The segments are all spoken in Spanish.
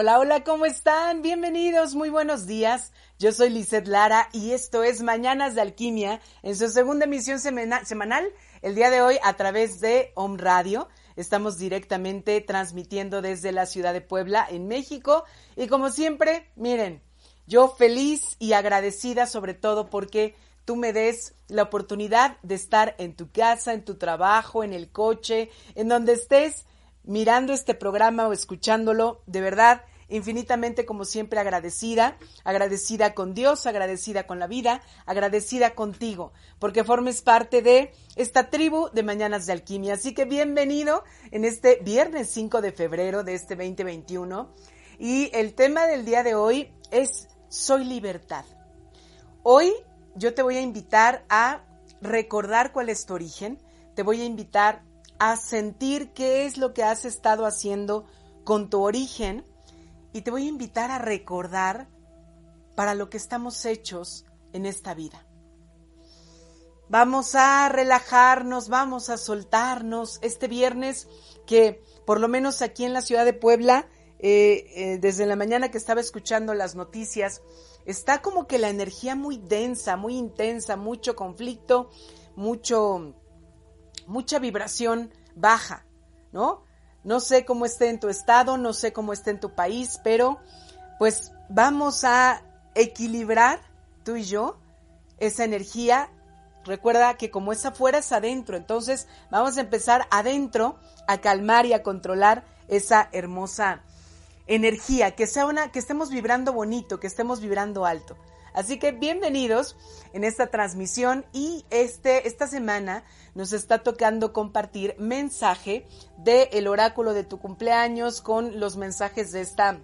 Hola, hola, ¿cómo están? Bienvenidos, muy buenos días. Yo soy Lizeth Lara y esto es Mañanas de Alquimia en su segunda emisión semana- semanal. El día de hoy a través de Om Radio. Estamos directamente transmitiendo desde la ciudad de Puebla, en México. Y como siempre, miren, yo feliz y agradecida sobre todo porque tú me des la oportunidad de estar en tu casa, en tu trabajo, en el coche, en donde estés mirando este programa o escuchándolo, de verdad, infinitamente como siempre agradecida, agradecida con Dios, agradecida con la vida, agradecida contigo, porque formes parte de esta tribu de Mañanas de Alquimia. Así que bienvenido en este viernes 5 de febrero de este 2021. Y el tema del día de hoy es Soy libertad. Hoy yo te voy a invitar a recordar cuál es tu origen, te voy a invitar a sentir qué es lo que has estado haciendo con tu origen y te voy a invitar a recordar para lo que estamos hechos en esta vida. Vamos a relajarnos, vamos a soltarnos este viernes que por lo menos aquí en la ciudad de Puebla, eh, eh, desde la mañana que estaba escuchando las noticias, está como que la energía muy densa, muy intensa, mucho conflicto, mucho, mucha vibración baja, ¿no? No sé cómo esté en tu estado, no sé cómo esté en tu país, pero pues vamos a equilibrar tú y yo esa energía. Recuerda que como es afuera es adentro, entonces vamos a empezar adentro a calmar y a controlar esa hermosa energía, que sea una, que estemos vibrando bonito, que estemos vibrando alto. Así que bienvenidos en esta transmisión y este, esta semana nos está tocando compartir mensaje del el oráculo de tu cumpleaños con los mensajes de esta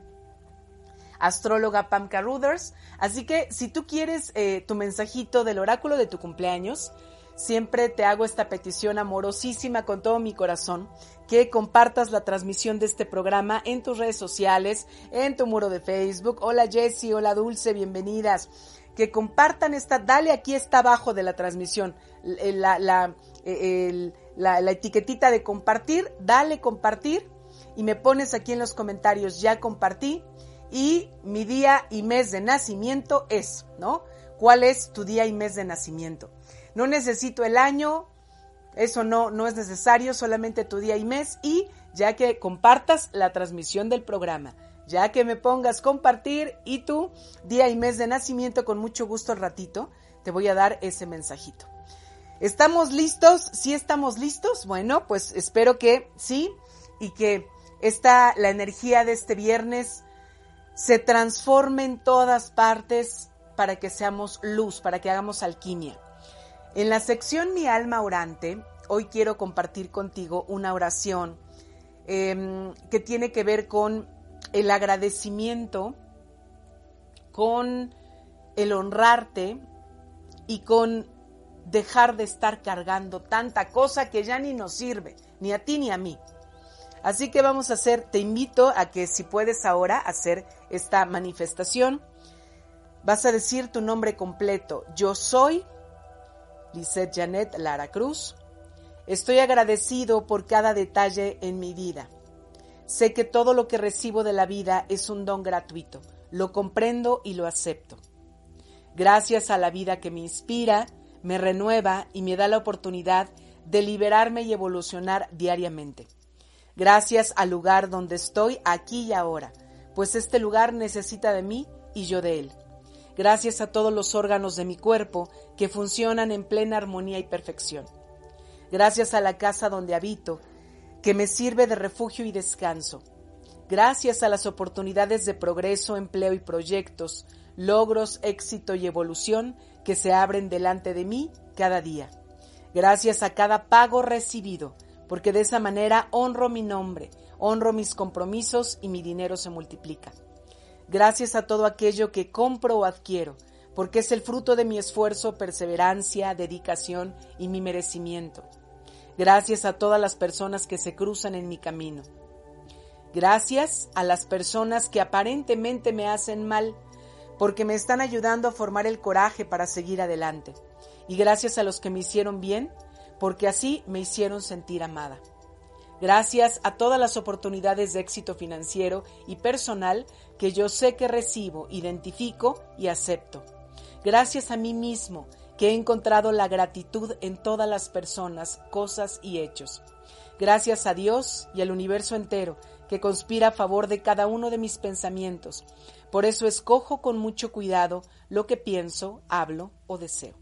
astróloga Pamka Ruders. Así que si tú quieres eh, tu mensajito del oráculo de tu cumpleaños, siempre te hago esta petición amorosísima con todo mi corazón, que compartas la transmisión de este programa en tus redes sociales, en tu muro de Facebook. Hola Jessie, hola Dulce, bienvenidas. Que compartan esta, dale aquí está abajo de la transmisión, la, la, el, la, la etiquetita de compartir, dale compartir y me pones aquí en los comentarios, ya compartí y mi día y mes de nacimiento es, ¿no? ¿Cuál es tu día y mes de nacimiento? No necesito el año, eso no, no es necesario, solamente tu día y mes y ya que compartas la transmisión del programa, ya que me pongas compartir y tu día y mes de nacimiento con mucho gusto al ratito, te voy a dar ese mensajito. ¿Estamos listos? ¿Sí estamos listos? Bueno, pues espero que sí y que esta, la energía de este viernes se transforme en todas partes para que seamos luz, para que hagamos alquimia. En la sección Mi alma orante, hoy quiero compartir contigo una oración eh, que tiene que ver con el agradecimiento, con el honrarte y con dejar de estar cargando tanta cosa que ya ni nos sirve, ni a ti ni a mí. Así que vamos a hacer, te invito a que si puedes ahora hacer esta manifestación, vas a decir tu nombre completo. Yo soy Lisette Janet Lara Cruz. Estoy agradecido por cada detalle en mi vida. Sé que todo lo que recibo de la vida es un don gratuito. Lo comprendo y lo acepto. Gracias a la vida que me inspira, me renueva y me da la oportunidad de liberarme y evolucionar diariamente. Gracias al lugar donde estoy aquí y ahora, pues este lugar necesita de mí y yo de él. Gracias a todos los órganos de mi cuerpo que funcionan en plena armonía y perfección. Gracias a la casa donde habito, que me sirve de refugio y descanso. Gracias a las oportunidades de progreso, empleo y proyectos, logros, éxito y evolución que se abren delante de mí cada día. Gracias a cada pago recibido, porque de esa manera honro mi nombre, honro mis compromisos y mi dinero se multiplica. Gracias a todo aquello que compro o adquiero, porque es el fruto de mi esfuerzo, perseverancia, dedicación y mi merecimiento. Gracias a todas las personas que se cruzan en mi camino. Gracias a las personas que aparentemente me hacen mal, porque me están ayudando a formar el coraje para seguir adelante. Y gracias a los que me hicieron bien, porque así me hicieron sentir amada. Gracias a todas las oportunidades de éxito financiero y personal que yo sé que recibo, identifico y acepto. Gracias a mí mismo que he encontrado la gratitud en todas las personas, cosas y hechos. Gracias a Dios y al universo entero que conspira a favor de cada uno de mis pensamientos. Por eso escojo con mucho cuidado lo que pienso, hablo o deseo.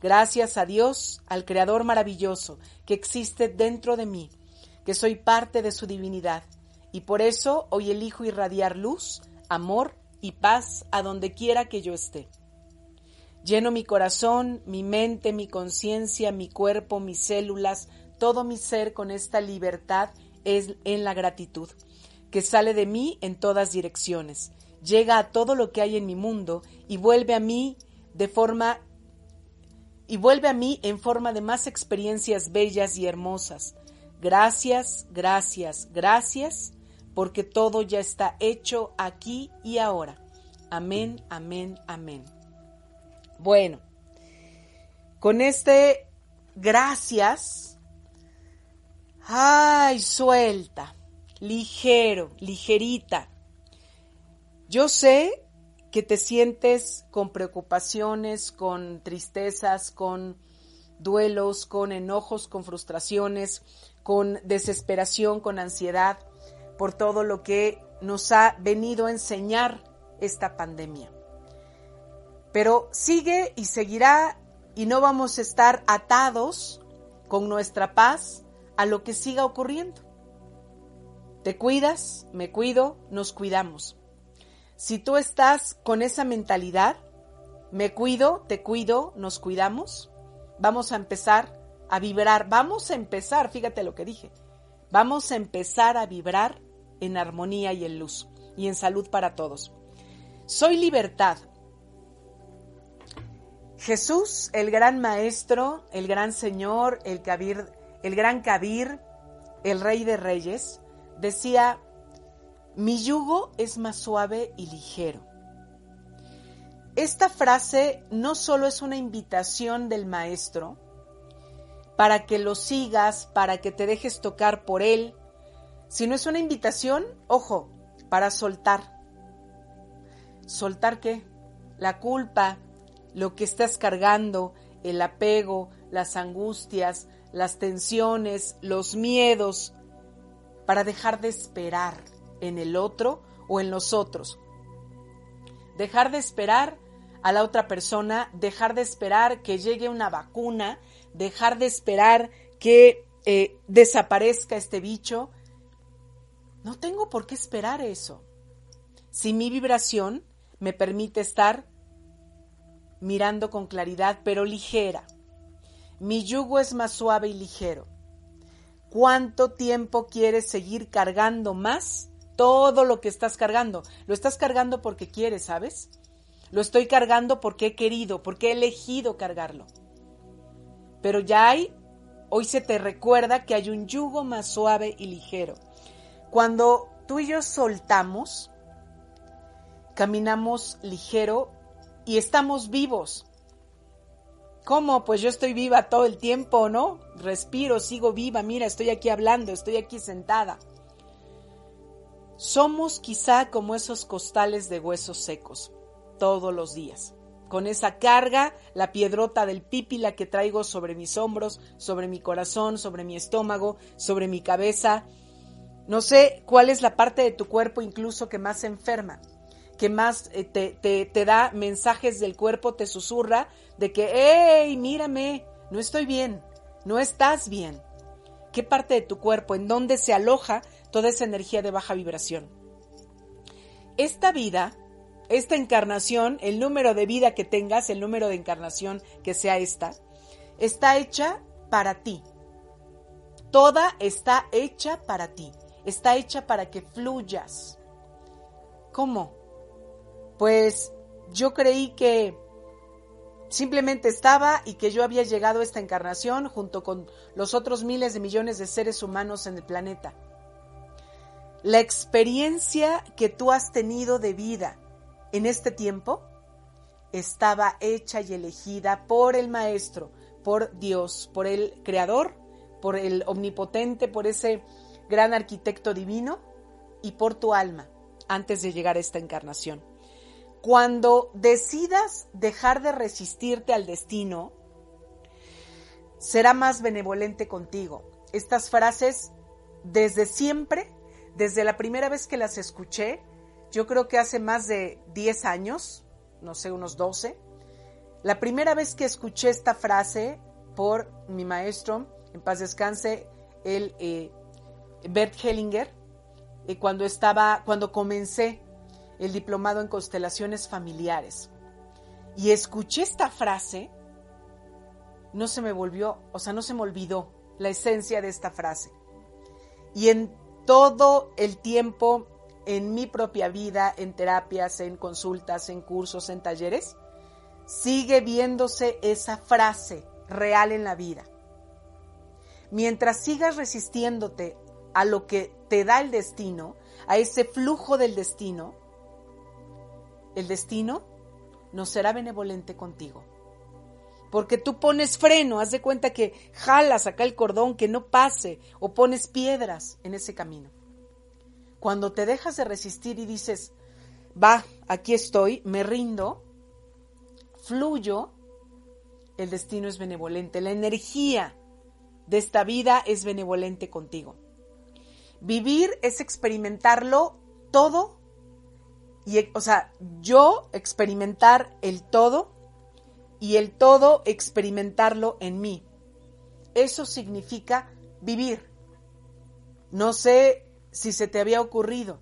Gracias a Dios, al Creador maravilloso que existe dentro de mí, que soy parte de su divinidad, y por eso hoy elijo irradiar luz, amor y paz a donde quiera que yo esté. Lleno mi corazón, mi mente, mi conciencia, mi cuerpo, mis células, todo mi ser con esta libertad es en la gratitud, que sale de mí en todas direcciones, llega a todo lo que hay en mi mundo y vuelve a mí de forma y vuelve a mí en forma de más experiencias bellas y hermosas. Gracias, gracias, gracias, porque todo ya está hecho aquí y ahora. Amén, amén, amén. Bueno, con este gracias, ay, suelta, ligero, ligerita. Yo sé que te sientes con preocupaciones, con tristezas, con duelos, con enojos, con frustraciones, con desesperación, con ansiedad por todo lo que nos ha venido a enseñar esta pandemia. Pero sigue y seguirá y no vamos a estar atados con nuestra paz a lo que siga ocurriendo. Te cuidas, me cuido, nos cuidamos. Si tú estás con esa mentalidad, me cuido, te cuido, nos cuidamos, vamos a empezar a vibrar, vamos a empezar, fíjate lo que dije, vamos a empezar a vibrar en armonía y en luz y en salud para todos. Soy libertad. Jesús, el gran maestro, el gran Señor, el, cabir, el gran Kabir, el rey de reyes, decía, mi yugo es más suave y ligero. Esta frase no solo es una invitación del maestro para que lo sigas, para que te dejes tocar por él, sino es una invitación, ojo, para soltar. ¿Soltar qué? La culpa, lo que estás cargando, el apego, las angustias, las tensiones, los miedos, para dejar de esperar en el otro o en los otros. Dejar de esperar a la otra persona, dejar de esperar que llegue una vacuna, dejar de esperar que eh, desaparezca este bicho. No tengo por qué esperar eso. Si mi vibración me permite estar mirando con claridad, pero ligera. Mi yugo es más suave y ligero. ¿Cuánto tiempo quieres seguir cargando más todo lo que estás cargando. Lo estás cargando porque quieres, ¿sabes? Lo estoy cargando porque he querido, porque he elegido cargarlo. Pero ya hay, hoy se te recuerda que hay un yugo más suave y ligero. Cuando tú y yo soltamos, caminamos ligero y estamos vivos. ¿Cómo? Pues yo estoy viva todo el tiempo, ¿no? Respiro, sigo viva, mira, estoy aquí hablando, estoy aquí sentada. Somos quizá como esos costales de huesos secos todos los días. Con esa carga, la piedrota del pípila que traigo sobre mis hombros, sobre mi corazón, sobre mi estómago, sobre mi cabeza. No sé cuál es la parte de tu cuerpo incluso que más se enferma, que más eh, te, te, da mensajes del cuerpo, te susurra de que, hey, mírame, no estoy bien, no estás bien. ¿Qué parte de tu cuerpo, en dónde se aloja toda esa energía de baja vibración? Esta vida esta encarnación, el número de vida que tengas, el número de encarnación que sea esta, está hecha para ti. Toda está hecha para ti. Está hecha para que fluyas. ¿Cómo? Pues yo creí que simplemente estaba y que yo había llegado a esta encarnación junto con los otros miles de millones de seres humanos en el planeta. La experiencia que tú has tenido de vida, en este tiempo estaba hecha y elegida por el Maestro, por Dios, por el Creador, por el Omnipotente, por ese gran arquitecto divino y por tu alma antes de llegar a esta encarnación. Cuando decidas dejar de resistirte al destino, será más benevolente contigo. Estas frases, desde siempre, desde la primera vez que las escuché, yo creo que hace más de 10 años, no sé, unos 12, la primera vez que escuché esta frase por mi maestro, en paz descanse, el eh, Bert Hellinger, eh, cuando estaba, cuando comencé el diplomado en constelaciones familiares. Y escuché esta frase, no se me volvió, o sea, no se me olvidó la esencia de esta frase. Y en todo el tiempo en mi propia vida, en terapias, en consultas, en cursos, en talleres, sigue viéndose esa frase real en la vida. Mientras sigas resistiéndote a lo que te da el destino, a ese flujo del destino, el destino no será benevolente contigo. Porque tú pones freno, haz de cuenta que jalas acá el cordón que no pase o pones piedras en ese camino. Cuando te dejas de resistir y dices, va, aquí estoy, me rindo, fluyo, el destino es benevolente, la energía de esta vida es benevolente contigo. Vivir es experimentarlo todo, y, o sea, yo experimentar el todo y el todo experimentarlo en mí. Eso significa vivir. No sé si se te había ocurrido.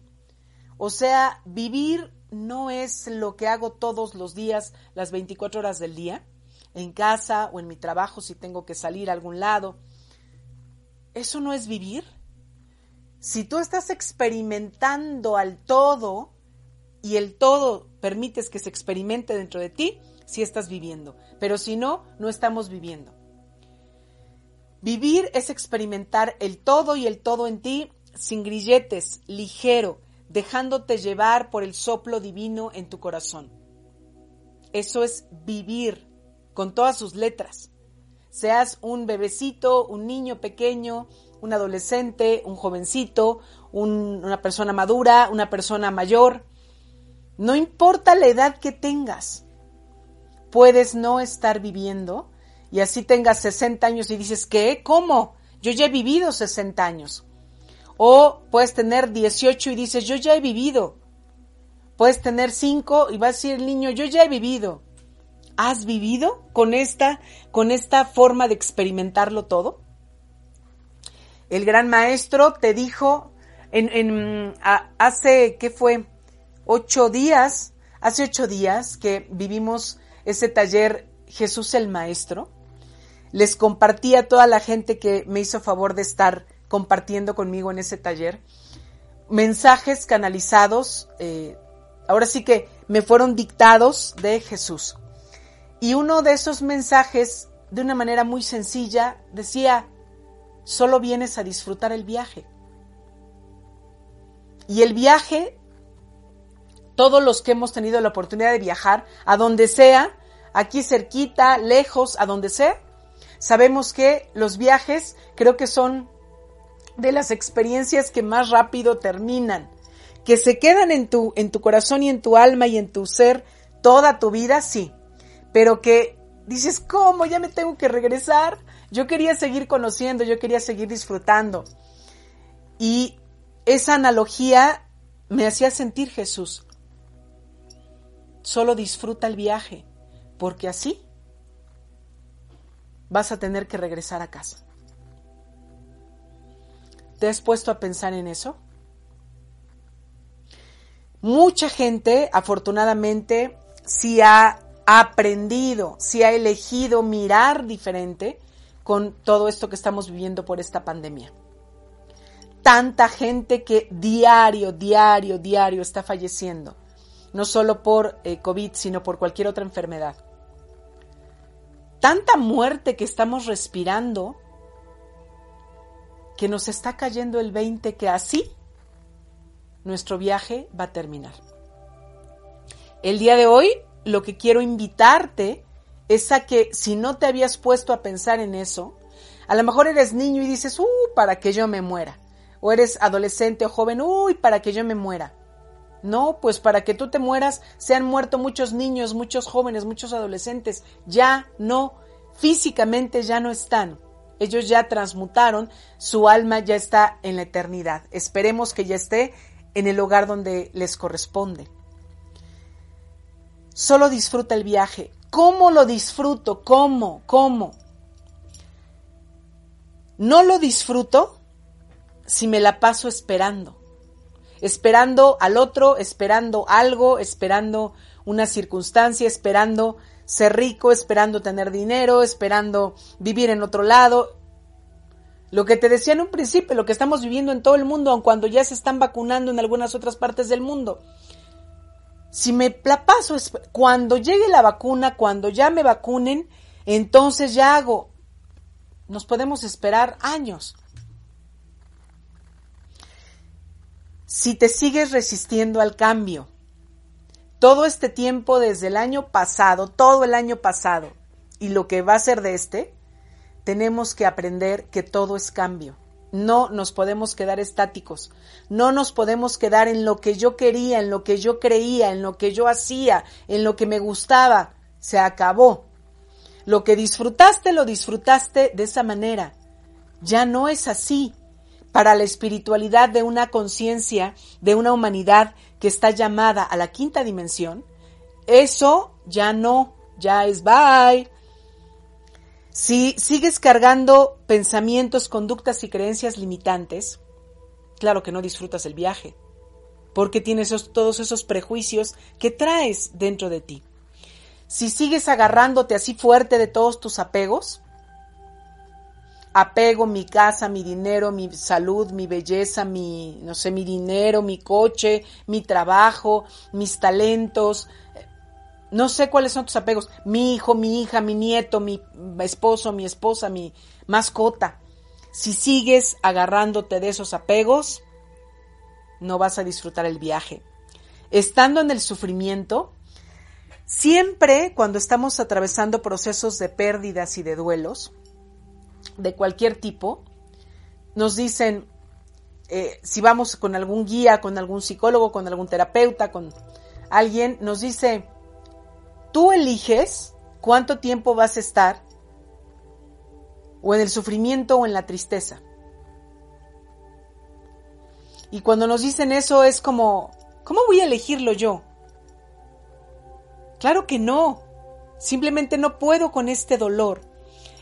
O sea, vivir no es lo que hago todos los días, las 24 horas del día, en casa o en mi trabajo si tengo que salir a algún lado. ¿Eso no es vivir? Si tú estás experimentando al todo y el todo permites que se experimente dentro de ti, sí estás viviendo. Pero si no, no estamos viviendo. Vivir es experimentar el todo y el todo en ti sin grilletes, ligero, dejándote llevar por el soplo divino en tu corazón. Eso es vivir con todas sus letras. Seas un bebecito, un niño pequeño, un adolescente, un jovencito, una persona madura, una persona mayor. No importa la edad que tengas, puedes no estar viviendo y así tengas 60 años y dices, ¿qué? ¿Cómo? Yo ya he vivido 60 años. O puedes tener 18 y dices, yo ya he vivido. Puedes tener 5 y va a decir el niño, yo ya he vivido. ¿Has vivido con esta, con esta forma de experimentarlo todo? El gran maestro te dijo en, en hace, ¿qué fue? Ocho días, hace ocho días que vivimos ese taller Jesús el Maestro. Les compartí a toda la gente que me hizo favor de estar compartiendo conmigo en ese taller, mensajes canalizados, eh, ahora sí que me fueron dictados de Jesús. Y uno de esos mensajes, de una manera muy sencilla, decía, solo vienes a disfrutar el viaje. Y el viaje, todos los que hemos tenido la oportunidad de viajar, a donde sea, aquí cerquita, lejos, a donde sea, sabemos que los viajes creo que son de las experiencias que más rápido terminan, que se quedan en tu, en tu corazón y en tu alma y en tu ser toda tu vida, sí, pero que dices, ¿cómo? Ya me tengo que regresar. Yo quería seguir conociendo, yo quería seguir disfrutando. Y esa analogía me hacía sentir Jesús. Solo disfruta el viaje, porque así vas a tener que regresar a casa. ¿Te has puesto a pensar en eso? Mucha gente, afortunadamente, sí ha aprendido, sí ha elegido mirar diferente con todo esto que estamos viviendo por esta pandemia. Tanta gente que diario, diario, diario está falleciendo, no solo por eh, COVID, sino por cualquier otra enfermedad. Tanta muerte que estamos respirando que nos está cayendo el 20 que así nuestro viaje va a terminar. El día de hoy lo que quiero invitarte es a que si no te habías puesto a pensar en eso, a lo mejor eres niño y dices, uh, para que yo me muera. O eres adolescente o joven, uy, para que yo me muera. No, pues para que tú te mueras se han muerto muchos niños, muchos jóvenes, muchos adolescentes. Ya no, físicamente ya no están. Ellos ya transmutaron, su alma ya está en la eternidad. Esperemos que ya esté en el lugar donde les corresponde. Solo disfruta el viaje. ¿Cómo lo disfruto? ¿Cómo? ¿Cómo? No lo disfruto si me la paso esperando. Esperando al otro, esperando algo, esperando una circunstancia, esperando ser rico, esperando tener dinero, esperando vivir en otro lado. Lo que te decía en un principio, lo que estamos viviendo en todo el mundo, aun cuando ya se están vacunando en algunas otras partes del mundo. Si me la paso, cuando llegue la vacuna, cuando ya me vacunen, entonces ya hago. Nos podemos esperar años. Si te sigues resistiendo al cambio, todo este tiempo desde el año pasado, todo el año pasado, y lo que va a ser de este, tenemos que aprender que todo es cambio. No nos podemos quedar estáticos, no nos podemos quedar en lo que yo quería, en lo que yo creía, en lo que yo hacía, en lo que me gustaba. Se acabó. Lo que disfrutaste, lo disfrutaste de esa manera. Ya no es así. Para la espiritualidad de una conciencia, de una humanidad que está llamada a la quinta dimensión, eso ya no, ya es bye. Si sigues cargando pensamientos, conductas y creencias limitantes, claro que no disfrutas el viaje, porque tienes todos esos prejuicios que traes dentro de ti. Si sigues agarrándote así fuerte de todos tus apegos, apego mi casa, mi dinero, mi salud, mi belleza, mi, no sé, mi dinero, mi coche, mi trabajo, mis talentos, no sé cuáles son tus apegos. Mi hijo, mi hija, mi nieto, mi esposo, mi esposa, mi mascota. Si sigues agarrándote de esos apegos, no vas a disfrutar el viaje. Estando en el sufrimiento, siempre cuando estamos atravesando procesos de pérdidas y de duelos, de cualquier tipo, nos dicen, eh, si vamos con algún guía, con algún psicólogo, con algún terapeuta, con alguien, nos dice, Tú eliges cuánto tiempo vas a estar o en el sufrimiento o en la tristeza. Y cuando nos dicen eso es como, ¿cómo voy a elegirlo yo? Claro que no. Simplemente no puedo con este dolor.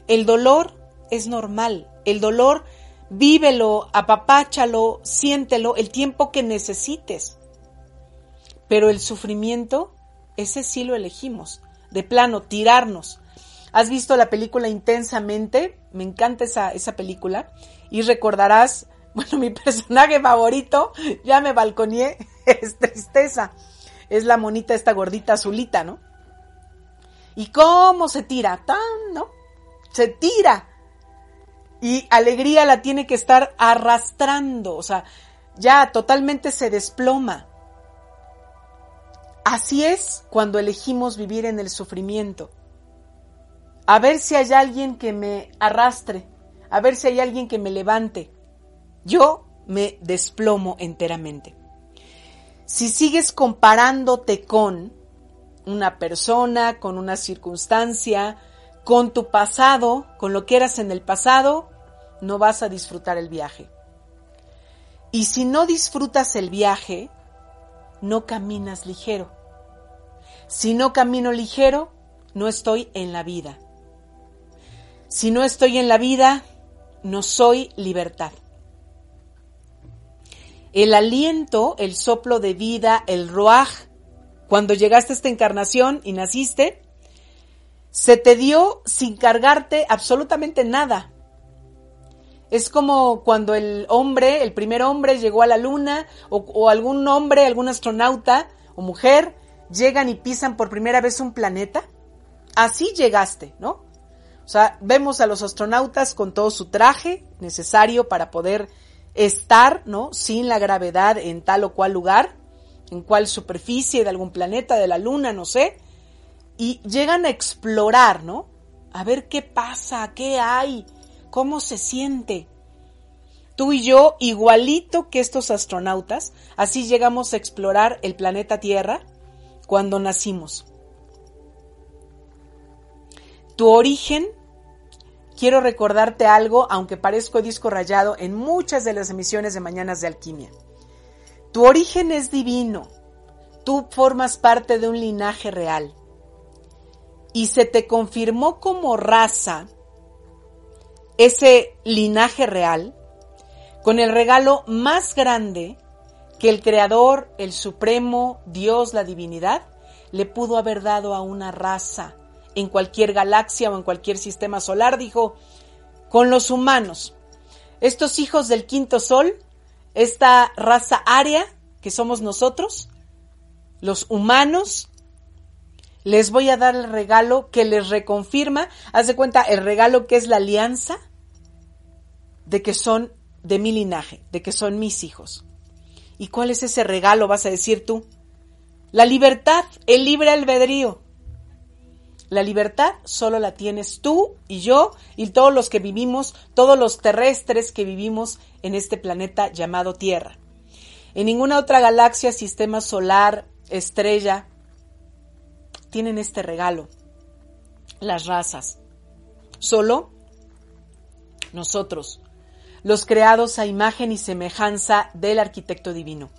El dolor es normal. El dolor, vívelo, apapáchalo, siéntelo el tiempo que necesites. Pero el sufrimiento ese sí lo elegimos. De plano, tirarnos. ¿Has visto la película Intensamente? Me encanta esa, esa película. Y recordarás, bueno, mi personaje favorito, ya me balconié, es tristeza. Es la monita, esta gordita azulita, ¿no? ¿Y cómo se tira? Tan, ¿no? Se tira. Y alegría la tiene que estar arrastrando, o sea, ya totalmente se desploma. Así es cuando elegimos vivir en el sufrimiento. A ver si hay alguien que me arrastre, a ver si hay alguien que me levante. Yo me desplomo enteramente. Si sigues comparándote con, una persona, con una circunstancia, con tu pasado, con lo que eras en el pasado, no vas a disfrutar el viaje. Y si no disfrutas el viaje, no caminas ligero. Si no camino ligero, no estoy en la vida. Si no estoy en la vida, no soy libertad. El aliento, el soplo de vida, el roaj, cuando llegaste a esta encarnación y naciste, se te dio sin cargarte absolutamente nada. Es como cuando el hombre, el primer hombre llegó a la luna, o, algún hombre, algún astronauta o mujer, llegan y pisan por primera vez un planeta. Así llegaste, ¿no? O sea, vemos a los astronautas con todo su traje necesario para poder estar, ¿no? Sin la gravedad en tal o cual lugar, en cual superficie de algún planeta, de la luna, no sé y llegan a explorar, ¿no? A ver qué pasa, qué hay, cómo se siente. Tú y yo, igualito que estos astronautas, así llegamos a explorar el planeta Tierra cuando nacimos. Tu origen, quiero recordarte algo, aunque parezco disco rayado en muchas de las emisiones de Mañanas de Alquimia. Tu origen es divino. Tú formas parte de un linaje real y se te confirmó como raza ese linaje real con el regalo más grande que el Creador, el Supremo, Dios, la divinidad, le pudo haber dado a una raza en cualquier galaxia o en cualquier sistema solar, dijo, con los humanos. Estos hijos del quinto sol, esta raza aria que somos nosotros, los humanos, les voy a dar el regalo que les reconfirma, haz de cuenta, el regalo que es la alianza de que son de mi linaje, de que son mis hijos. ¿Y cuál es ese regalo, vas a decir tú? La libertad, el libre albedrío. La libertad solo la tienes tú y yo y todos los que vivimos, todos los terrestres que vivimos en este planeta llamado Tierra. En ninguna otra galaxia, sistema solar, estrella, tienen este regalo, las razas. Solo nosotros, los creados a imagen y semejanza del arquitecto divino.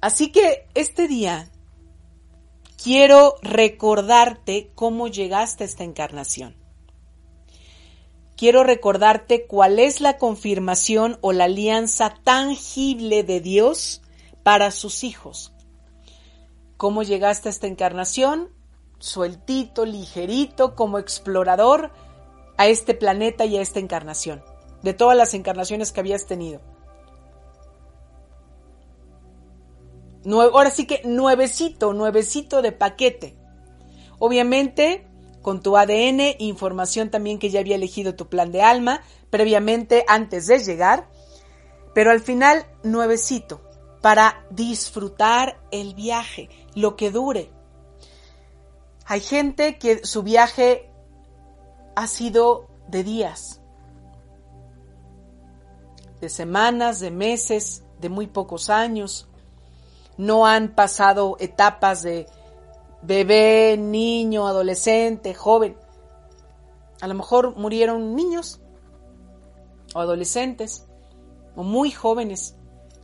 Así que este día quiero recordarte cómo llegaste a esta encarnación. Quiero recordarte cuál es la confirmación o la alianza tangible de Dios para sus hijos cómo llegaste a esta encarnación, sueltito, ligerito, como explorador a este planeta y a esta encarnación, de todas las encarnaciones que habías tenido. ahora sí que nuevecito, nuevecito de paquete. Obviamente, con tu ADN, información también que ya había elegido tu plan de alma previamente antes de llegar, pero al final nuevecito para disfrutar el viaje, lo que dure. Hay gente que su viaje ha sido de días, de semanas, de meses, de muy pocos años. No han pasado etapas de bebé, niño, adolescente, joven. A lo mejor murieron niños o adolescentes o muy jóvenes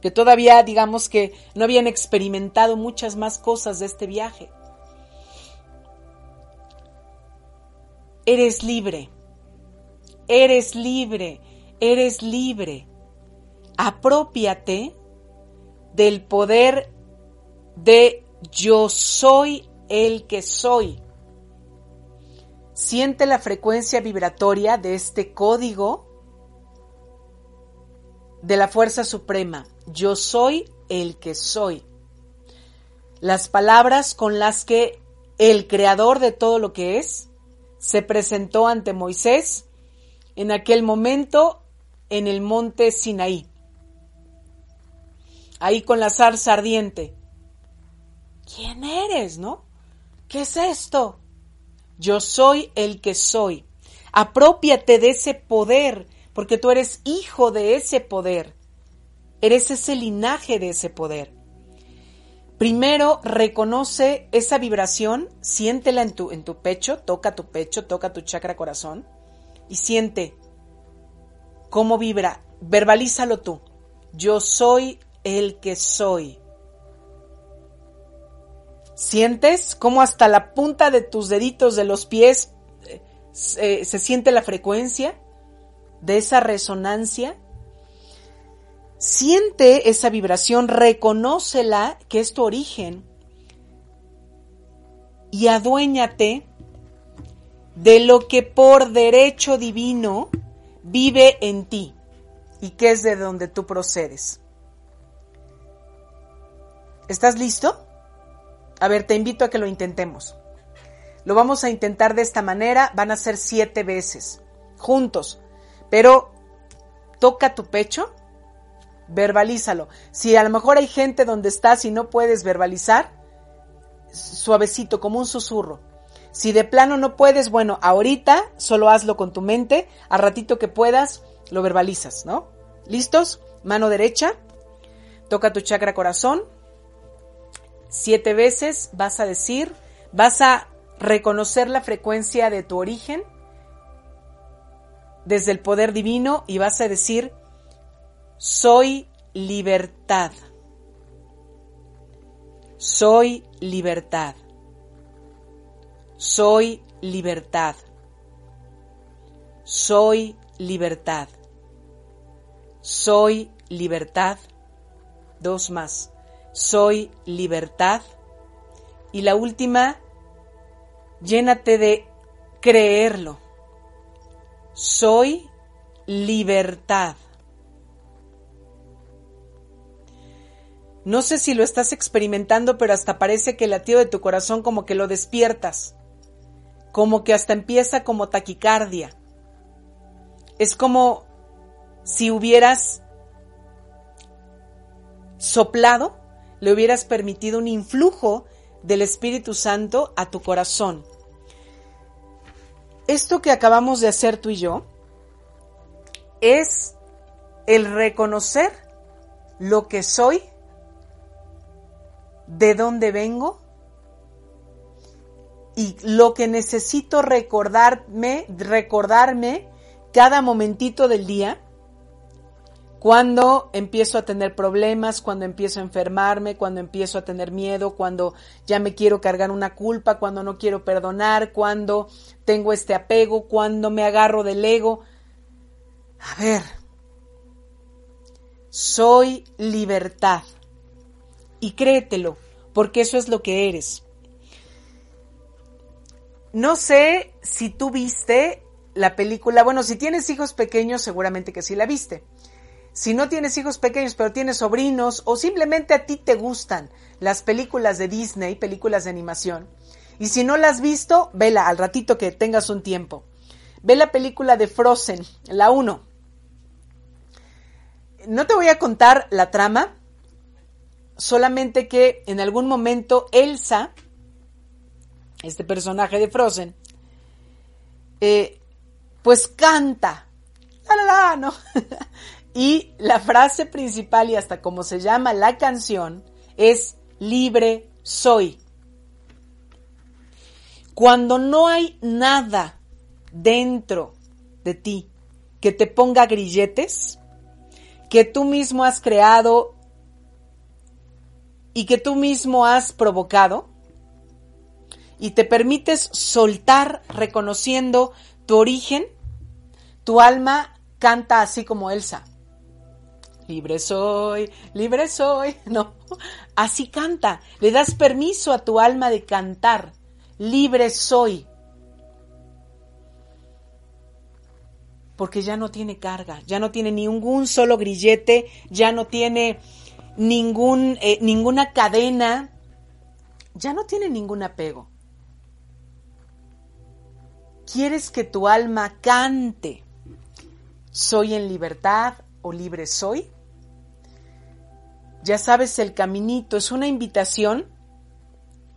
que todavía digamos que no habían experimentado muchas más cosas de este viaje. Eres libre, eres libre, eres libre. Apropiate del poder de yo soy el que soy. Siente la frecuencia vibratoria de este código de la fuerza suprema. Yo soy el que soy. Las palabras con las que el creador de todo lo que es se presentó ante Moisés en aquel momento en el monte Sinaí. Ahí con la zarza ardiente. ¿Quién eres, no? ¿Qué es esto? Yo soy el que soy. Apropiate de ese poder porque tú eres hijo de ese poder, eres ese linaje de ese poder. Primero reconoce esa vibración, siéntela en tu, en tu pecho, toca tu pecho, toca tu chakra corazón y siente cómo vibra. Verbalízalo tú. Yo soy el que soy. ¿Sientes cómo hasta la punta de tus deditos de los pies eh, se siente la frecuencia de esa resonancia? Siente esa vibración, reconócela que es tu origen y aduéñate de lo que por derecho divino vive en ti y que es de donde tú procedes. ¿Estás listo? A ver, te invito a que lo intentemos. Lo vamos a intentar de esta manera, van a ser siete veces, juntos, pero toca tu pecho verbalízalo. Si a lo mejor hay gente donde estás y no puedes verbalizar, suavecito, como un susurro. Si de plano no puedes, bueno, ahorita solo hazlo con tu mente, a ratito que puedas, lo verbalizas, ¿no? ¿Listos? Mano derecha, toca tu chakra corazón, siete veces vas a decir, vas a reconocer la frecuencia de tu origen desde el poder divino y vas a decir, soy libertad. Soy libertad. Soy libertad. Soy libertad. Soy libertad. Dos más. Soy libertad. Y la última, llénate de creerlo. Soy libertad. No sé si lo estás experimentando, pero hasta parece que el latido de tu corazón como que lo despiertas, como que hasta empieza como taquicardia. Es como si hubieras soplado, le hubieras permitido un influjo del Espíritu Santo a tu corazón. Esto que acabamos de hacer tú y yo es el reconocer lo que soy de dónde vengo y lo que necesito recordarme, recordarme cada momentito del día, cuando empiezo a tener problemas, cuando empiezo a enfermarme, cuando empiezo a tener miedo, cuando ya me quiero cargar una culpa, cuando no quiero perdonar, cuando tengo este apego, cuando me agarro del ego. A ver, soy libertad y créetelo, porque eso es lo que eres. No sé si tú viste la película, bueno, si tienes hijos pequeños, seguramente que sí la viste. Si no tienes hijos pequeños, pero tienes sobrinos, o simplemente a ti te gustan las películas de Disney, películas de animación, y si no la has visto, vela al ratito que tengas un tiempo. Ve la película de Frozen, la 1. No te voy a contar la trama, solamente que en algún momento Elsa, este personaje de Frozen, eh, pues canta, la, la, la, ¿no? y la frase principal y hasta como se llama la canción es libre soy. Cuando no hay nada dentro de ti que te ponga grilletes, que tú mismo has creado y que tú mismo has provocado y te permites soltar reconociendo tu origen, tu alma canta así como Elsa. Libre soy, libre soy, no, así canta, le das permiso a tu alma de cantar, libre soy. Porque ya no tiene carga, ya no tiene ningún solo grillete, ya no tiene ningún, eh, ninguna cadena, ya no tiene ningún apego. ¿Quieres que tu alma cante? ¿Soy en libertad o libre soy? Ya sabes el caminito, es una invitación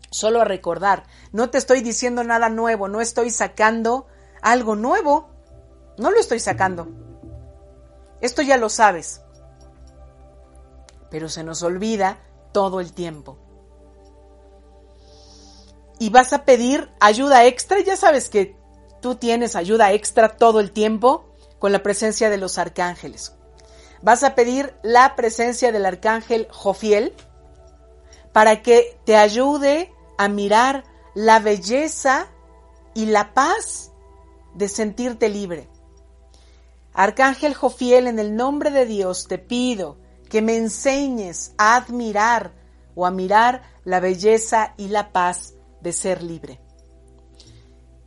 solo a recordar. No te estoy diciendo nada nuevo, no estoy sacando algo nuevo, no lo estoy sacando. Esto ya lo sabes pero se nos olvida todo el tiempo. y vas a pedir ayuda extra. Ya sabes que tú tienes ayuda extra todo el tiempo con la presencia de los arcángeles. Vas a pedir la presencia del arcángel Jofiel para que te ayude a mirar la belleza y la paz de sentirte libre. Arcángel Jofiel, en el nombre de Dios te pido que me enseñes a admirar o a mirar la belleza y la paz de ser libre.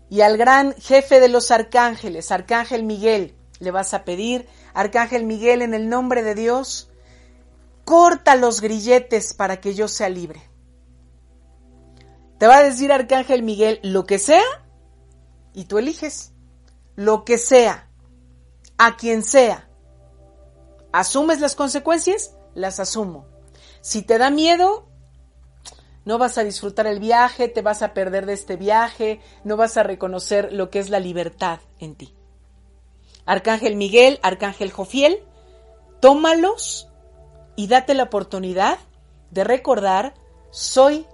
Y al gran jefe de los arcángeles, Arcángel Miguel, le vas a pedir, Arcángel Miguel, en el nombre de Dios, corta los grilletes para que yo sea libre. Te va a decir Arcángel Miguel lo que sea y tú eliges lo que sea, a quien sea. ¿Asumes las consecuencias? Las asumo. Si te da miedo, no vas a disfrutar el viaje, te vas a perder de este viaje, no vas a reconocer lo que es la libertad en ti. Arcángel Miguel, Arcángel Jofiel, tómalos y date la oportunidad de recordar, soy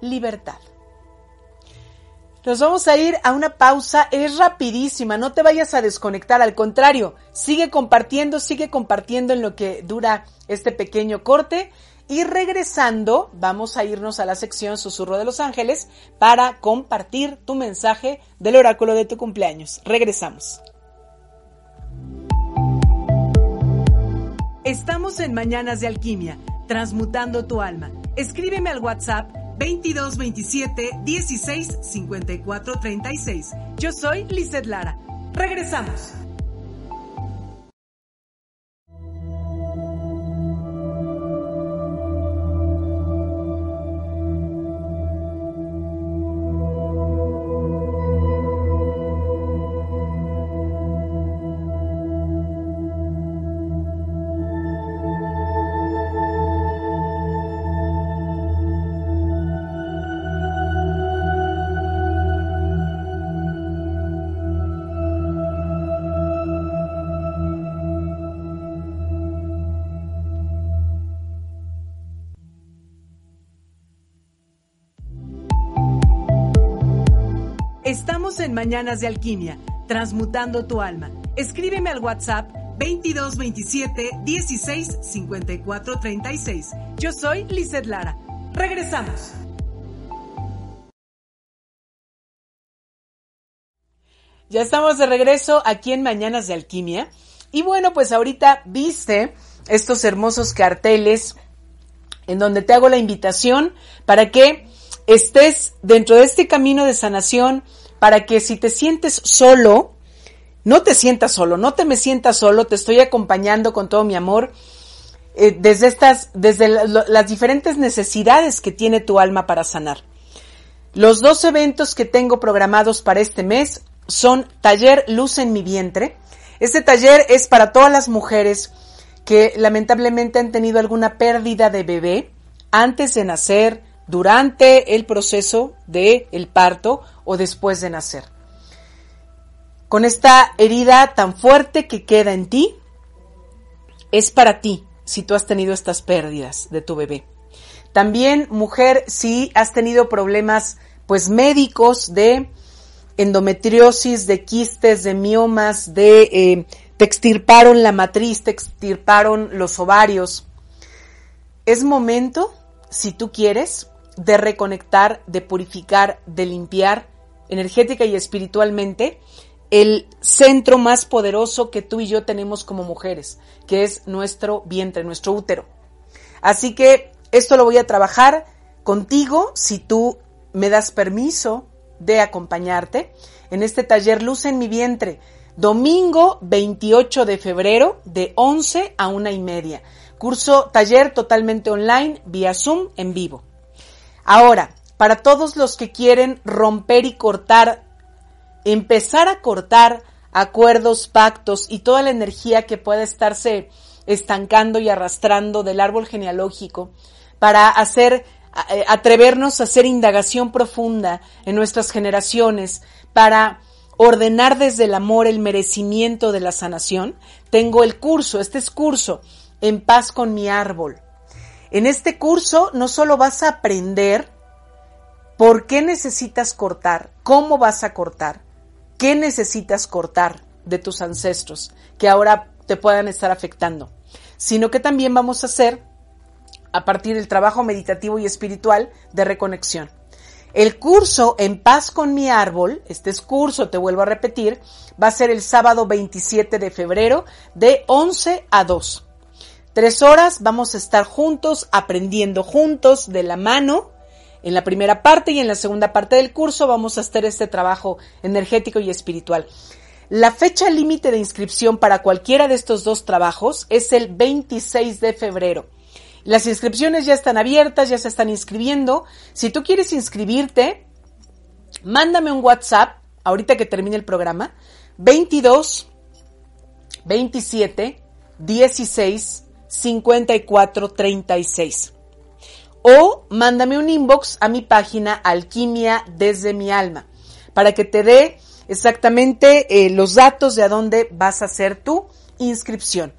libertad. Nos vamos a ir a una pausa, es rapidísima, no te vayas a desconectar, al contrario, sigue compartiendo, sigue compartiendo en lo que dura este pequeño corte y regresando, vamos a irnos a la sección Susurro de los Ángeles para compartir tu mensaje del oráculo de tu cumpleaños. Regresamos. Estamos en Mañanas de Alquimia, transmutando tu alma. Escríbeme al WhatsApp 2227 16 54 36. Yo soy Lizeth Lara. Regresamos. Estamos en Mañanas de Alquimia, transmutando tu alma. Escríbeme al WhatsApp 2227 16 54 36. Yo soy Lizeth Lara. Regresamos. Ya estamos de regreso aquí en Mañanas de Alquimia. Y bueno, pues ahorita viste estos hermosos carteles en donde te hago la invitación para que estés dentro de este camino de sanación, para que si te sientes solo, no te sientas solo, no te me sientas solo, te estoy acompañando con todo mi amor eh, desde estas, desde las diferentes necesidades que tiene tu alma para sanar. Los dos eventos que tengo programados para este mes son Taller Luz en mi vientre. Este taller es para todas las mujeres que lamentablemente han tenido alguna pérdida de bebé antes de nacer, durante el proceso de el parto o después de nacer. Con esta herida tan fuerte que queda en ti, es para ti si tú has tenido estas pérdidas de tu bebé. También, mujer, si has tenido problemas pues médicos de endometriosis, de quistes, de miomas, de eh, te extirparon la matriz, te extirparon los ovarios. Es momento, si tú quieres, de reconectar, de purificar, de limpiar energética y espiritualmente el centro más poderoso que tú y yo tenemos como mujeres, que es nuestro vientre, nuestro útero. Así que esto lo voy a trabajar contigo si tú me das permiso de acompañarte en este taller Luz en mi vientre, domingo 28 de febrero de 11 a una y media. Curso taller totalmente online vía Zoom en vivo. Ahora, para todos los que quieren romper y cortar, empezar a cortar acuerdos, pactos y toda la energía que pueda estarse estancando y arrastrando del árbol genealógico, para hacer, eh, atrevernos a hacer indagación profunda en nuestras generaciones, para ordenar desde el amor el merecimiento de la sanación, tengo el curso, este es curso, en paz con mi árbol. En este curso no solo vas a aprender ¿Por qué necesitas cortar? ¿Cómo vas a cortar? ¿Qué necesitas cortar de tus ancestros que ahora te puedan estar afectando? Sino que también vamos a hacer, a partir del trabajo meditativo y espiritual, de reconexión. El curso En paz con mi árbol, este es curso, te vuelvo a repetir, va a ser el sábado 27 de febrero de 11 a 2. Tres horas vamos a estar juntos, aprendiendo juntos, de la mano, en la primera parte y en la segunda parte del curso vamos a hacer este trabajo energético y espiritual. La fecha límite de inscripción para cualquiera de estos dos trabajos es el 26 de febrero. Las inscripciones ya están abiertas, ya se están inscribiendo. Si tú quieres inscribirte, mándame un WhatsApp ahorita que termine el programa 22 27 16 54 36 o mándame un inbox a mi página Alquimia desde mi alma para que te dé exactamente eh, los datos de a dónde vas a hacer tu inscripción.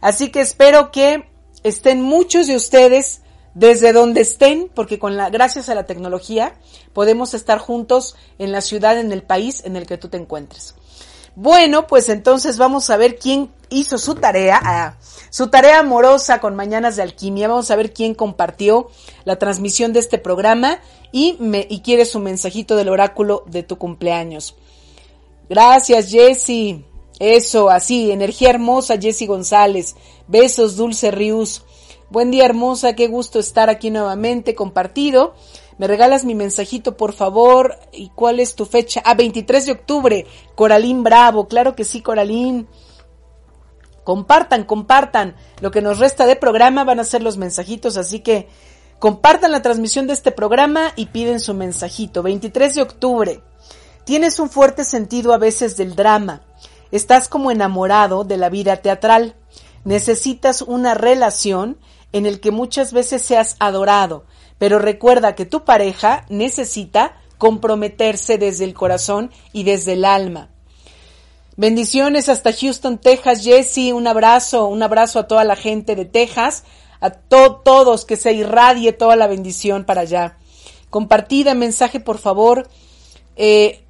Así que espero que estén muchos de ustedes desde donde estén, porque con la, gracias a la tecnología podemos estar juntos en la ciudad, en el país en el que tú te encuentres. Bueno, pues entonces vamos a ver quién hizo su tarea, ah, su tarea amorosa con Mañanas de Alquimia. Vamos a ver quién compartió la transmisión de este programa y, me, y quiere su mensajito del oráculo de tu cumpleaños. Gracias, Jessy. Eso, así, energía hermosa, Jessy González. Besos, Dulce Rius. Buen día, hermosa, qué gusto estar aquí nuevamente compartido. ¿Me regalas mi mensajito, por favor? ¿Y cuál es tu fecha? Ah, 23 de octubre. Coralín Bravo. Claro que sí, Coralín. Compartan, compartan. Lo que nos resta de programa van a ser los mensajitos, así que compartan la transmisión de este programa y piden su mensajito. 23 de octubre. Tienes un fuerte sentido a veces del drama. Estás como enamorado de la vida teatral. Necesitas una relación en el que muchas veces seas adorado pero recuerda que tu pareja necesita comprometerse desde el corazón y desde el alma. Bendiciones hasta Houston, Texas. Jesse, un abrazo, un abrazo a toda la gente de Texas, a todos, que se irradie toda la bendición para allá. Compartida, mensaje por favor. Eh,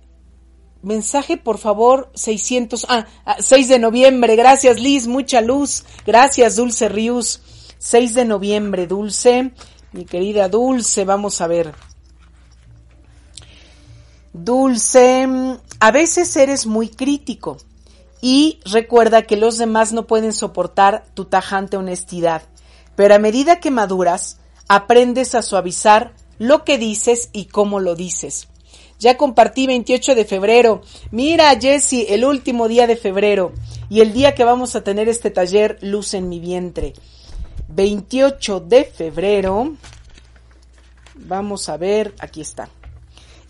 mensaje por favor, 600, ah, 6 ah, de noviembre. Gracias Liz, mucha luz. Gracias Dulce Rius. 6 de noviembre, Dulce. Mi querida Dulce, vamos a ver. Dulce, a veces eres muy crítico y recuerda que los demás no pueden soportar tu tajante honestidad, pero a medida que maduras, aprendes a suavizar lo que dices y cómo lo dices. Ya compartí 28 de febrero. Mira, Jesse, el último día de febrero y el día que vamos a tener este taller Luz en mi vientre. 28 de febrero. Vamos a ver, aquí está.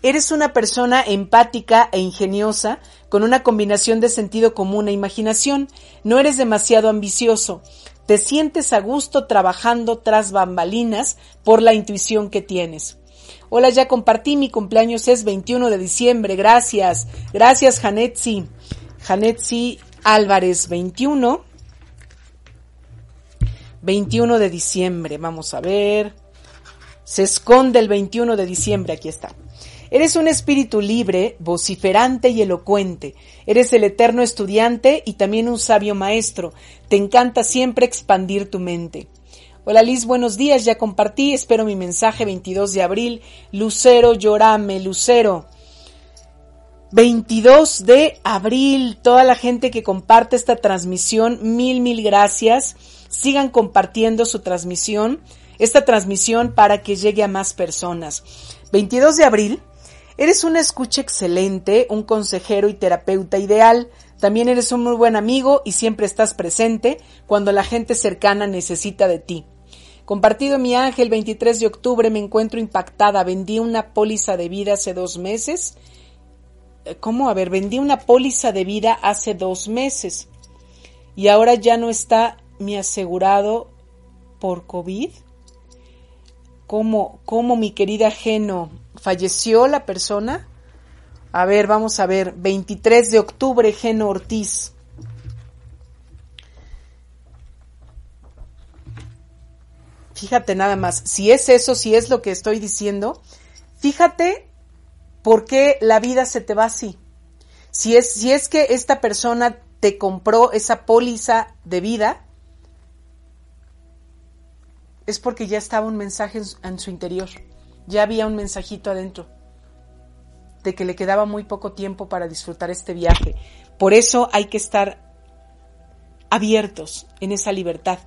Eres una persona empática e ingeniosa, con una combinación de sentido común e imaginación. No eres demasiado ambicioso. Te sientes a gusto trabajando tras bambalinas por la intuición que tienes. Hola, ya compartí, mi cumpleaños es 21 de diciembre. Gracias. Gracias, Janetsi. Janetsi Álvarez, 21. 21 de diciembre, vamos a ver. Se esconde el 21 de diciembre, aquí está. Eres un espíritu libre, vociferante y elocuente. Eres el eterno estudiante y también un sabio maestro. Te encanta siempre expandir tu mente. Hola Liz, buenos días, ya compartí, espero mi mensaje 22 de abril. Lucero, llorame, Lucero. 22 de abril, toda la gente que comparte esta transmisión, mil, mil gracias sigan compartiendo su transmisión, esta transmisión para que llegue a más personas. 22 de abril, eres una escucha excelente, un consejero y terapeuta ideal. También eres un muy buen amigo y siempre estás presente cuando la gente cercana necesita de ti. Compartido mi ángel, 23 de octubre me encuentro impactada. Vendí una póliza de vida hace dos meses. Eh, ¿Cómo? A ver, vendí una póliza de vida hace dos meses y ahora ya no está mi asegurado por COVID? ¿Cómo, cómo mi querida Geno falleció la persona? A ver, vamos a ver, 23 de octubre, Geno Ortiz. Fíjate nada más, si es eso, si es lo que estoy diciendo, fíjate por qué la vida se te va así. Si es, si es que esta persona te compró esa póliza de vida, es porque ya estaba un mensaje en su interior, ya había un mensajito adentro de que le quedaba muy poco tiempo para disfrutar este viaje. Por eso hay que estar abiertos en esa libertad.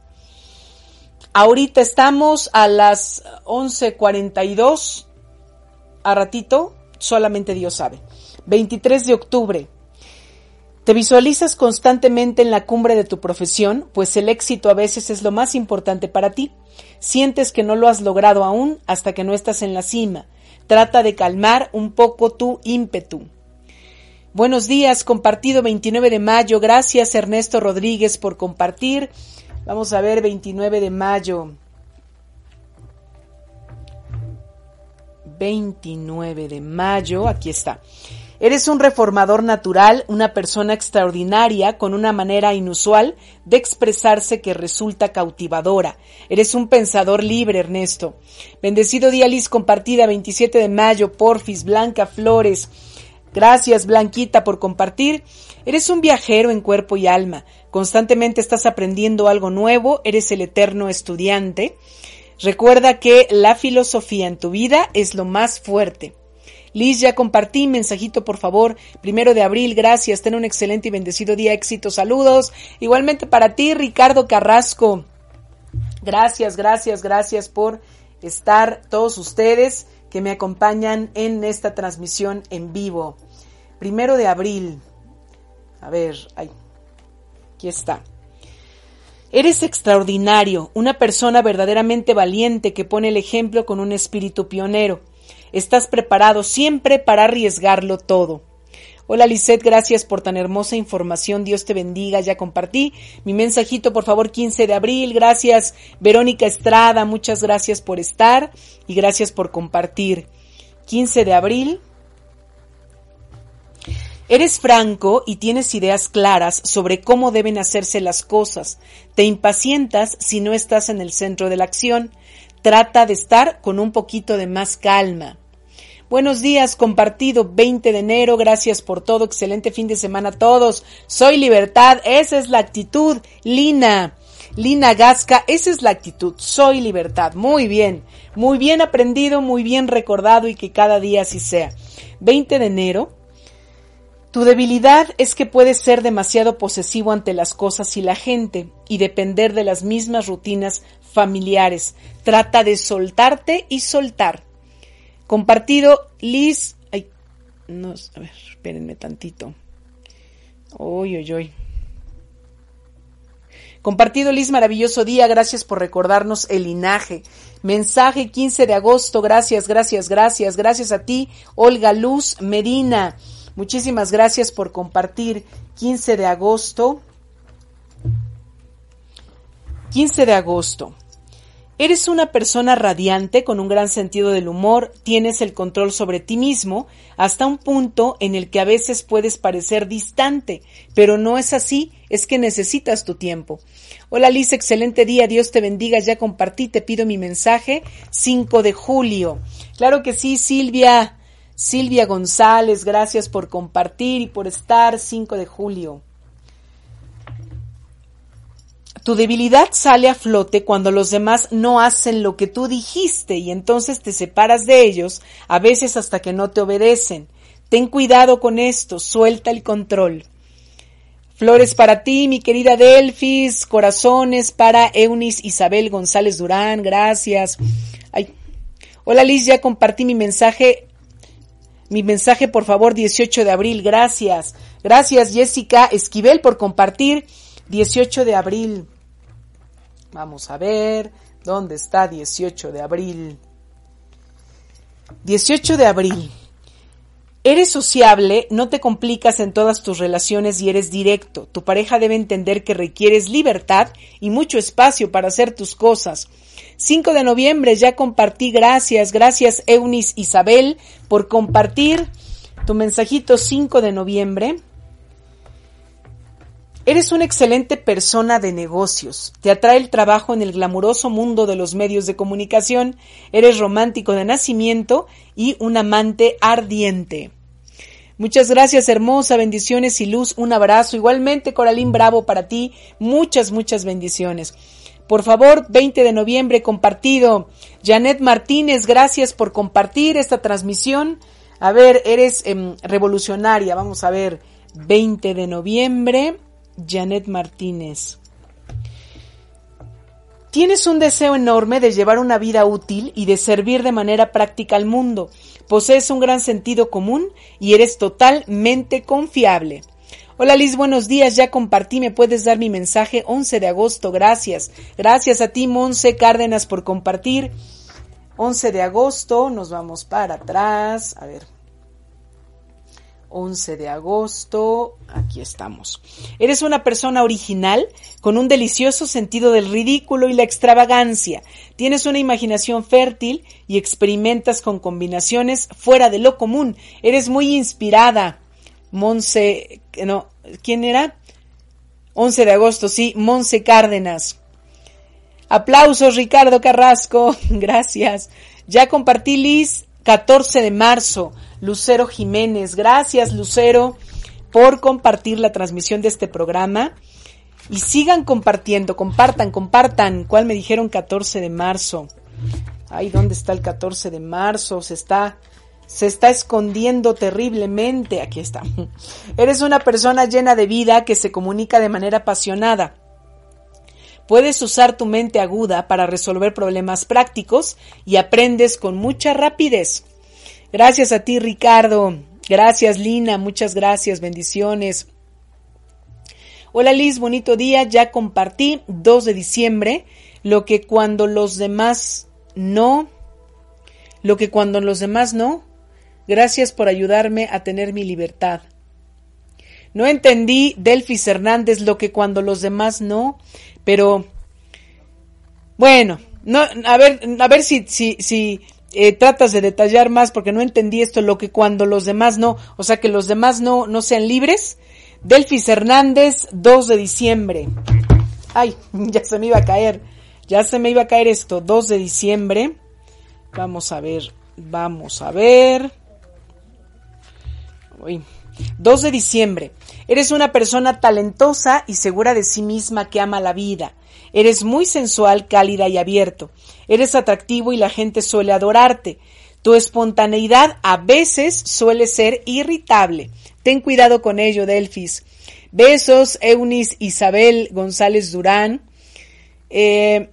Ahorita estamos a las 11:42, a ratito, solamente Dios sabe. 23 de octubre. ¿Te visualizas constantemente en la cumbre de tu profesión? Pues el éxito a veces es lo más importante para ti. Sientes que no lo has logrado aún hasta que no estás en la cima. Trata de calmar un poco tu ímpetu. Buenos días, compartido 29 de mayo. Gracias Ernesto Rodríguez por compartir. Vamos a ver 29 de mayo. 29 de mayo, aquí está. Eres un reformador natural, una persona extraordinaria con una manera inusual de expresarse que resulta cautivadora. Eres un pensador libre, Ernesto. Bendecido día, Liz, compartida 27 de mayo, Porfis, Blanca Flores. Gracias, Blanquita, por compartir. Eres un viajero en cuerpo y alma. Constantemente estás aprendiendo algo nuevo. Eres el eterno estudiante. Recuerda que la filosofía en tu vida es lo más fuerte. Liz, ya compartí, mensajito por favor, primero de abril, gracias, ten un excelente y bendecido día, éxito, saludos. Igualmente para ti, Ricardo Carrasco. Gracias, gracias, gracias por estar todos ustedes que me acompañan en esta transmisión en vivo. Primero de abril. A ver, ay, aquí está. Eres extraordinario, una persona verdaderamente valiente que pone el ejemplo con un espíritu pionero. Estás preparado siempre para arriesgarlo todo. Hola Lisette, gracias por tan hermosa información. Dios te bendiga. Ya compartí mi mensajito, por favor, 15 de abril. Gracias Verónica Estrada, muchas gracias por estar y gracias por compartir. 15 de abril. Eres franco y tienes ideas claras sobre cómo deben hacerse las cosas. Te impacientas si no estás en el centro de la acción. Trata de estar con un poquito de más calma. Buenos días, compartido 20 de enero. Gracias por todo. Excelente fin de semana a todos. Soy libertad. Esa es la actitud. Lina. Lina Gasca, esa es la actitud. Soy libertad. Muy bien. Muy bien aprendido, muy bien recordado y que cada día así sea. 20 de enero. Tu debilidad es que puedes ser demasiado posesivo ante las cosas y la gente y depender de las mismas rutinas familiares. Trata de soltarte y soltar. Compartido, Liz. Ay, no, a ver, espérenme tantito. Uy, uy, uy. Compartido, Liz, maravilloso día. Gracias por recordarnos el linaje. Mensaje 15 de agosto. Gracias, gracias, gracias. Gracias a ti, Olga Luz Medina. Muchísimas gracias por compartir 15 de agosto. 15 de agosto. Eres una persona radiante con un gran sentido del humor, tienes el control sobre ti mismo hasta un punto en el que a veces puedes parecer distante, pero no es así, es que necesitas tu tiempo. Hola Liz, excelente día, Dios te bendiga, ya compartí, te pido mi mensaje, 5 de julio. Claro que sí, Silvia, Silvia González, gracias por compartir y por estar, 5 de julio. Tu debilidad sale a flote cuando los demás no hacen lo que tú dijiste y entonces te separas de ellos, a veces hasta que no te obedecen. Ten cuidado con esto, suelta el control. Flores para ti, mi querida Delfis, corazones para Eunice Isabel González Durán, gracias. Ay. Hola Liz, ya compartí mi mensaje. Mi mensaje, por favor, 18 de abril, gracias. Gracias Jessica Esquivel por compartir. 18 de abril. Vamos a ver, ¿dónde está 18 de abril? 18 de abril. Eres sociable, no te complicas en todas tus relaciones y eres directo. Tu pareja debe entender que requieres libertad y mucho espacio para hacer tus cosas. 5 de noviembre ya compartí, gracias, gracias Eunice Isabel por compartir tu mensajito 5 de noviembre. Eres una excelente persona de negocios. Te atrae el trabajo en el glamuroso mundo de los medios de comunicación. Eres romántico de nacimiento y un amante ardiente. Muchas gracias, hermosa. Bendiciones y luz. Un abrazo. Igualmente, Coralín Bravo para ti. Muchas, muchas bendiciones. Por favor, 20 de noviembre compartido. Janet Martínez, gracias por compartir esta transmisión. A ver, eres em, revolucionaria. Vamos a ver. 20 de noviembre. Janet Martínez. Tienes un deseo enorme de llevar una vida útil y de servir de manera práctica al mundo. Posees un gran sentido común y eres totalmente confiable. Hola Liz, buenos días. Ya compartí, me puedes dar mi mensaje 11 de agosto. Gracias. Gracias a ti, Monse Cárdenas, por compartir. 11 de agosto, nos vamos para atrás. A ver, 11 de agosto, aquí estamos. Eres una persona original con un delicioso sentido del ridículo y la extravagancia. Tienes una imaginación fértil y experimentas con combinaciones fuera de lo común. Eres muy inspirada. Monse, no, ¿quién era? 11 de agosto, sí, Monse Cárdenas. Aplausos, Ricardo Carrasco. Gracias. Ya compartí Liz 14 de marzo. Lucero Jiménez. Gracias, Lucero, por compartir la transmisión de este programa. Y sigan compartiendo, compartan, compartan. ¿Cuál me dijeron 14 de marzo? Ay, ¿dónde está el 14 de marzo? Se está, se está escondiendo terriblemente. Aquí está. Eres una persona llena de vida que se comunica de manera apasionada. Puedes usar tu mente aguda para resolver problemas prácticos y aprendes con mucha rapidez. Gracias a ti, Ricardo. Gracias, Lina. Muchas gracias. Bendiciones. Hola, Liz. Bonito día. Ya compartí 2 de diciembre. Lo que cuando los demás no. Lo que cuando los demás no. Gracias por ayudarme a tener mi libertad. No entendí, Delfis Hernández, lo que cuando los demás no, pero bueno, no, a ver, a ver si, si, si eh, tratas de detallar más porque no entendí esto, lo que cuando los demás no, o sea que los demás no, no sean libres. Delfis Hernández, 2 de diciembre. Ay, ya se me iba a caer, ya se me iba a caer esto, 2 de diciembre. Vamos a ver, vamos a ver. Uy. 2 de diciembre. Eres una persona talentosa y segura de sí misma que ama la vida. Eres muy sensual, cálida y abierto. Eres atractivo y la gente suele adorarte. Tu espontaneidad a veces suele ser irritable. Ten cuidado con ello, Delfis. Besos, Eunice Isabel González Durán. Eh,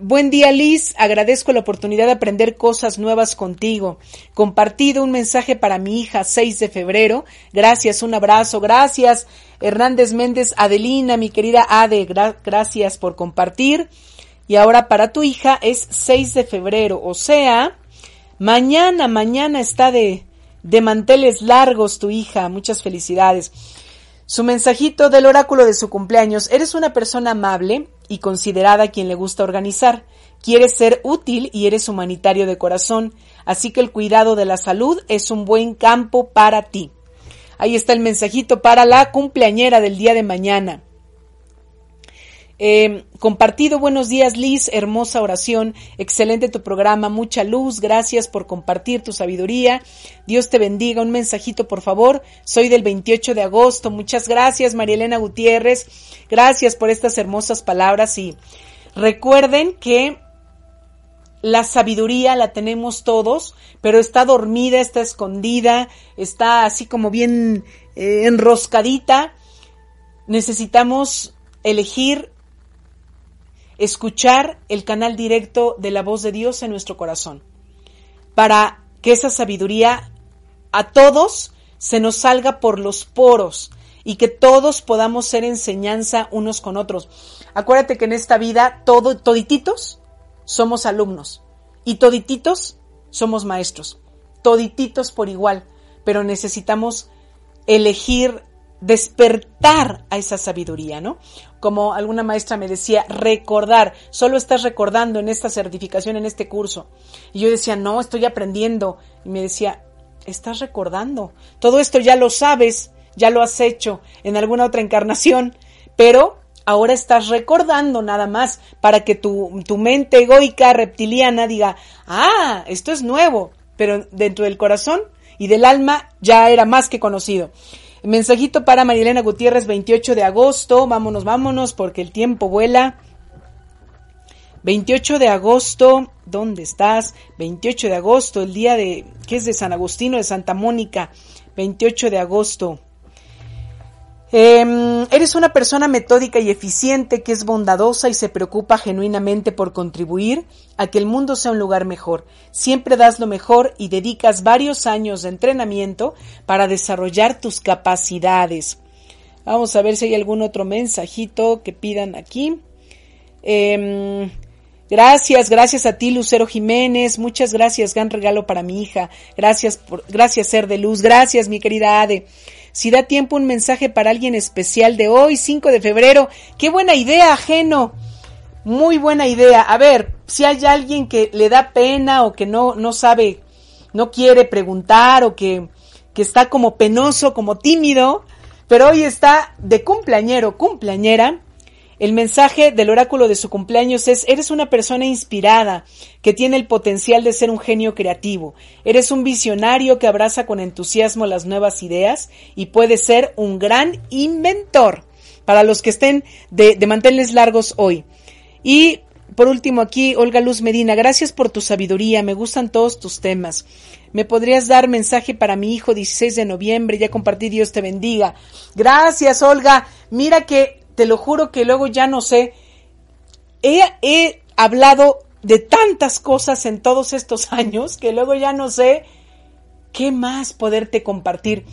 Buen día Liz, agradezco la oportunidad de aprender cosas nuevas contigo. Compartido un mensaje para mi hija 6 de febrero. Gracias, un abrazo. Gracias Hernández Méndez, Adelina, mi querida Ade, gracias por compartir. Y ahora para tu hija es 6 de febrero, o sea, mañana, mañana está de, de manteles largos tu hija. Muchas felicidades. Su mensajito del oráculo de su cumpleaños. Eres una persona amable y considerada a quien le gusta organizar. Quieres ser útil y eres humanitario de corazón. Así que el cuidado de la salud es un buen campo para ti. Ahí está el mensajito para la cumpleañera del día de mañana. Eh, compartido, buenos días Liz, hermosa oración, excelente tu programa, mucha luz, gracias por compartir tu sabiduría, Dios te bendiga, un mensajito por favor, soy del 28 de agosto, muchas gracias María Elena Gutiérrez, gracias por estas hermosas palabras y recuerden que la sabiduría la tenemos todos, pero está dormida, está escondida, está así como bien eh, enroscadita. Necesitamos elegir escuchar el canal directo de la voz de Dios en nuestro corazón, para que esa sabiduría a todos se nos salga por los poros y que todos podamos ser enseñanza unos con otros. Acuérdate que en esta vida todo, todititos somos alumnos y todititos somos maestros, todititos por igual, pero necesitamos elegir despertar a esa sabiduría, ¿no? Como alguna maestra me decía, recordar, solo estás recordando en esta certificación, en este curso. Y yo decía, no, estoy aprendiendo. Y me decía, estás recordando. Todo esto ya lo sabes, ya lo has hecho en alguna otra encarnación. pero ahora estás recordando nada más para que tu, tu mente egoica reptiliana diga, ah, esto es nuevo, pero dentro del corazón y del alma ya era más que conocido. Mensajito para Marilena Gutiérrez, 28 de agosto. Vámonos, vámonos, porque el tiempo vuela. 28 de agosto, ¿dónde estás? 28 de agosto, el día de, ¿qué es de San Agustino de Santa Mónica? 28 de agosto. Em, eres una persona metódica y eficiente que es bondadosa y se preocupa genuinamente por contribuir a que el mundo sea un lugar mejor. Siempre das lo mejor y dedicas varios años de entrenamiento para desarrollar tus capacidades. Vamos a ver si hay algún otro mensajito que pidan aquí. Em, gracias, gracias a ti, Lucero Jiménez. Muchas gracias, gran regalo para mi hija. Gracias por, gracias, ser de luz. Gracias, mi querida Ade. Si da tiempo un mensaje para alguien especial de hoy, 5 de febrero. Qué buena idea, ajeno. Muy buena idea. A ver, si hay alguien que le da pena o que no, no sabe, no quiere preguntar o que, que está como penoso, como tímido, pero hoy está de cumpleañero, cumpleañera, el mensaje del oráculo de su cumpleaños es, eres una persona inspirada, que tiene el potencial de ser un genio creativo. Eres un visionario que abraza con entusiasmo las nuevas ideas y puede ser un gran inventor. Para los que estén de, de mantenerles largos hoy. Y por último aquí, Olga Luz Medina, gracias por tu sabiduría, me gustan todos tus temas. ¿Me podrías dar mensaje para mi hijo 16 de noviembre? Ya compartí, Dios te bendiga. Gracias, Olga. Mira que te lo juro que luego ya no sé. He, hablado de tantas cosas en todos estos años que luego ya no sé qué más poderte compartir.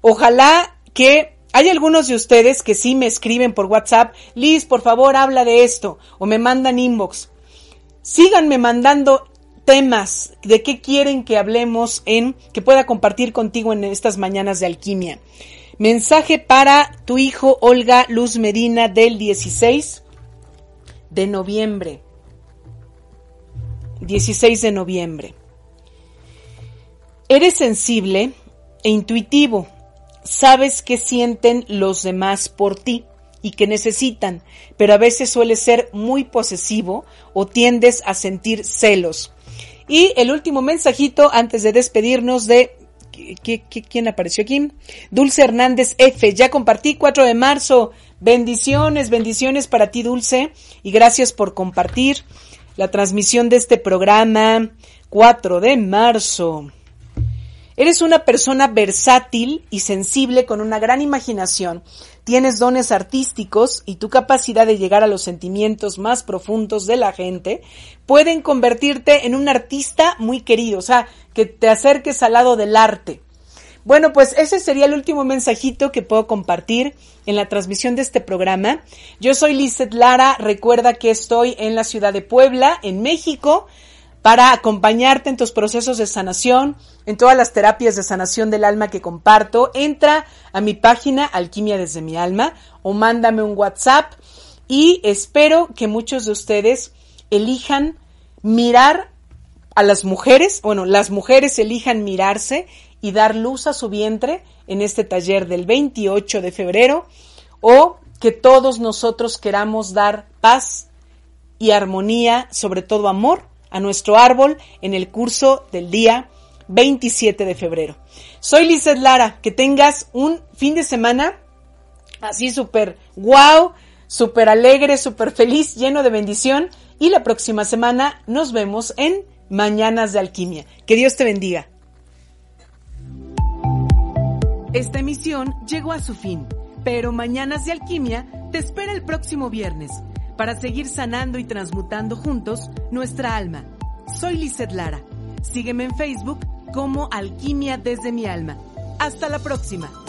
Ojalá que hay algunos de ustedes que sí me escriben por WhatsApp, Liz, por favor, habla de esto, o me mandan inbox. Síganme mandando temas de qué quieren que hablemos en, que pueda compartir contigo en estas mañanas de alquimia. Mensaje para tu hijo Olga Luz Medina del 16 de noviembre. 16 de noviembre. Eres sensible e intuitivo. Sabes qué sienten los demás por ti y que necesitan, pero a veces suele ser muy posesivo o tiendes a sentir celos. Y el último mensajito antes de despedirnos de quién apareció aquí? Dulce Hernández F. Ya compartí 4 de marzo. Bendiciones, bendiciones para ti, Dulce. Y gracias por compartir la transmisión de este programa. 4 de marzo. Eres una persona versátil y sensible con una gran imaginación. Tienes dones artísticos y tu capacidad de llegar a los sentimientos más profundos de la gente pueden convertirte en un artista muy querido, o sea, que te acerques al lado del arte. Bueno, pues ese sería el último mensajito que puedo compartir en la transmisión de este programa. Yo soy Lizeth Lara, recuerda que estoy en la ciudad de Puebla, en México para acompañarte en tus procesos de sanación, en todas las terapias de sanación del alma que comparto. Entra a mi página Alquimia desde mi alma o mándame un WhatsApp y espero que muchos de ustedes elijan mirar a las mujeres, bueno, las mujeres elijan mirarse y dar luz a su vientre en este taller del 28 de febrero o que todos nosotros queramos dar paz y armonía, sobre todo amor, a nuestro árbol en el curso del día 27 de febrero. Soy Lizeth Lara, que tengas un fin de semana así súper wow, súper alegre, súper feliz, lleno de bendición y la próxima semana nos vemos en Mañanas de Alquimia. Que Dios te bendiga. Esta emisión llegó a su fin, pero Mañanas de Alquimia te espera el próximo viernes para seguir sanando y transmutando juntos nuestra alma. Soy Lizeth Lara. Sígueme en Facebook como Alquimia desde mi alma. Hasta la próxima.